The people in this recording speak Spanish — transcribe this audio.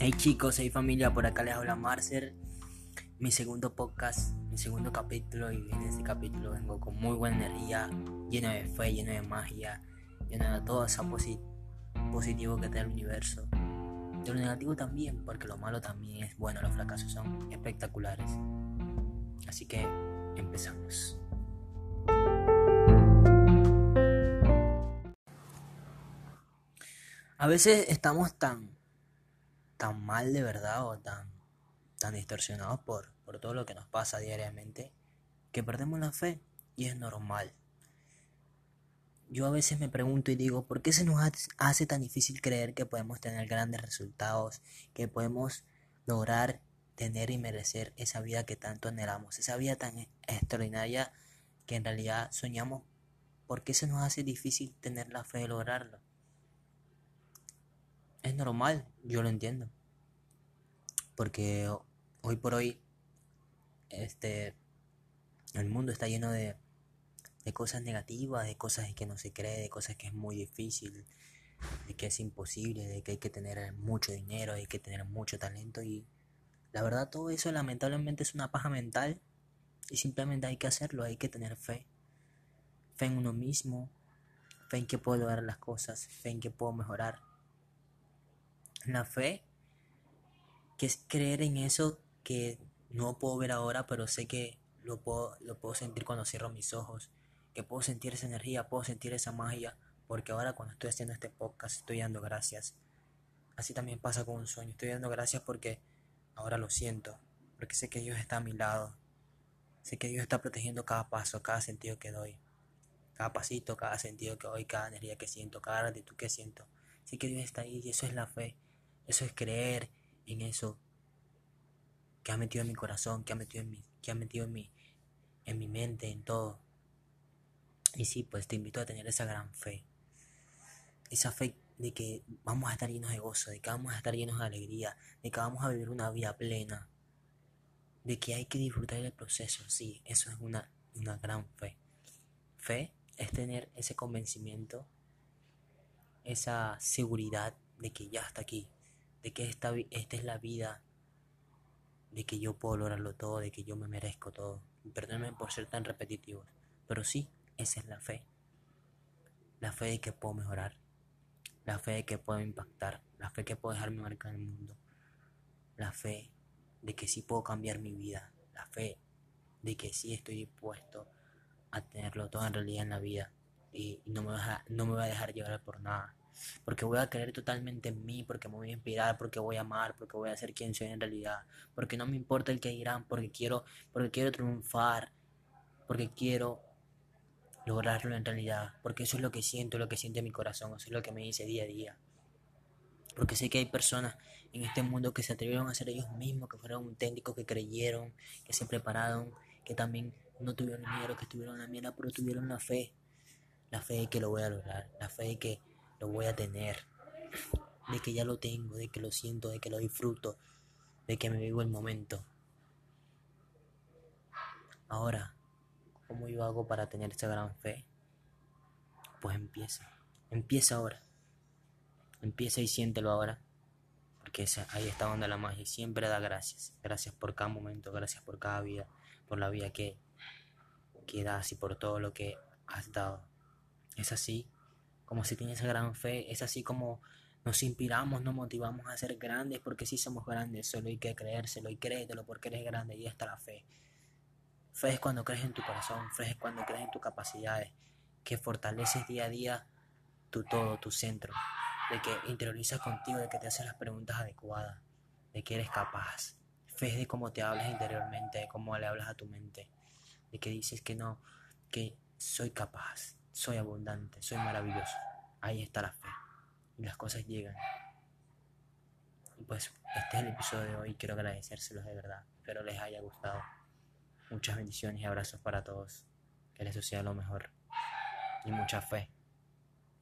Hey chicos, hey familia, por acá les habla Marcer, mi segundo podcast, mi segundo capítulo y en este capítulo vengo con muy buena energía, lleno de fe, lleno de magia, lleno de todo eso positivo que da el universo. De lo negativo también, porque lo malo también es bueno, los fracasos son espectaculares. Así que empezamos. A veces estamos tan, tan mal de verdad o tan, tan distorsionados por, por todo lo que nos pasa diariamente que perdemos la fe y es normal. Yo a veces me pregunto y digo, ¿por qué se nos hace tan difícil creer que podemos tener grandes resultados, que podemos lograr tener y merecer esa vida que tanto anhelamos, esa vida tan extraordinaria que en realidad soñamos? ¿Por qué se nos hace difícil tener la fe de lograrlo? Es normal, yo lo entiendo. Porque hoy por hoy, este, el mundo está lleno de, de cosas negativas, de cosas que no se cree, de cosas que es muy difícil, de que es imposible, de que hay que tener mucho dinero, hay que tener mucho talento y la verdad todo eso lamentablemente es una paja mental y simplemente hay que hacerlo, hay que tener fe. Fe en uno mismo, fe en que puedo lograr las cosas, fe en que puedo mejorar la fe, que es creer en eso que no puedo ver ahora, pero sé que lo puedo, lo puedo sentir cuando cierro mis ojos, que puedo sentir esa energía, puedo sentir esa magia, porque ahora cuando estoy haciendo este podcast estoy dando gracias. Así también pasa con un sueño, estoy dando gracias porque ahora lo siento, porque sé que Dios está a mi lado, sé que Dios está protegiendo cada paso, cada sentido que doy, cada pasito, cada sentido que doy, cada energía que siento, cada gratitud que siento. Sé que Dios está ahí y eso es la fe. Eso es creer en eso que ha metido en mi corazón, que ha metido en mi, que ha metido en mi, en mi mente, en todo. Y sí, pues te invito a tener esa gran fe. Esa fe de que vamos a estar llenos de gozo, de que vamos a estar llenos de alegría, de que vamos a vivir una vida plena, de que hay que disfrutar del proceso. Sí, eso es una, una gran fe. Fe es tener ese convencimiento, esa seguridad de que ya está aquí, de que esta, esta es la vida, de que yo puedo lograrlo todo, de que yo me merezco todo. Perdónenme por ser tan repetitivo, pero sí, esa es la fe. La fe de que puedo mejorar, la fe de que puedo impactar, la fe que puedo dejarme marcar el mundo, la fe de que sí puedo cambiar mi vida, la fe de que sí estoy dispuesto a tenerlo todo en realidad en la vida y no me, va no me voy a dejar llevar por nada porque voy a creer totalmente en mí, porque me voy a inspirar, porque voy a amar, porque voy a ser quien soy en realidad, porque no me importa el que dirán, porque quiero, porque quiero triunfar, porque quiero lograrlo en realidad, porque eso es lo que siento, lo que siente mi corazón, eso es lo que me dice día a día. Porque sé que hay personas en este mundo que se atrevieron a ser ellos mismos, que fueron auténticos, que creyeron, que se prepararon, que también no tuvieron dinero, que estuvieron la mierda, pero tuvieron la fe. La fe de que lo voy a lograr, la fe de que lo voy a tener, de que ya lo tengo, de que lo siento, de que lo disfruto, de que me vivo el momento. Ahora, ¿cómo yo hago para tener esa gran fe? Pues empieza, empieza ahora, empieza y siéntelo ahora, porque ahí está donde la magia. Siempre da gracias, gracias por cada momento, gracias por cada vida, por la vida que, que das y por todo lo que has dado. Es así como si tienes esa gran fe, es así como nos inspiramos, nos motivamos a ser grandes, porque si somos grandes, solo hay que creérselo y créetelo porque eres grande y está la fe. Fe es cuando crees en tu corazón, fe es cuando crees en tus capacidades, que fortaleces día a día tu todo, tu centro, de que interiorizas contigo, de que te haces las preguntas adecuadas, de que eres capaz. Fe es de cómo te hablas interiormente, de cómo le hablas a tu mente, de que dices que no, que soy capaz, soy abundante, soy maravilloso. Ahí está la fe. Y las cosas llegan. Y pues este es el episodio de hoy. Quiero agradecérselos de verdad. Espero les haya gustado. Muchas bendiciones y abrazos para todos. Que les suceda lo mejor. Y mucha fe.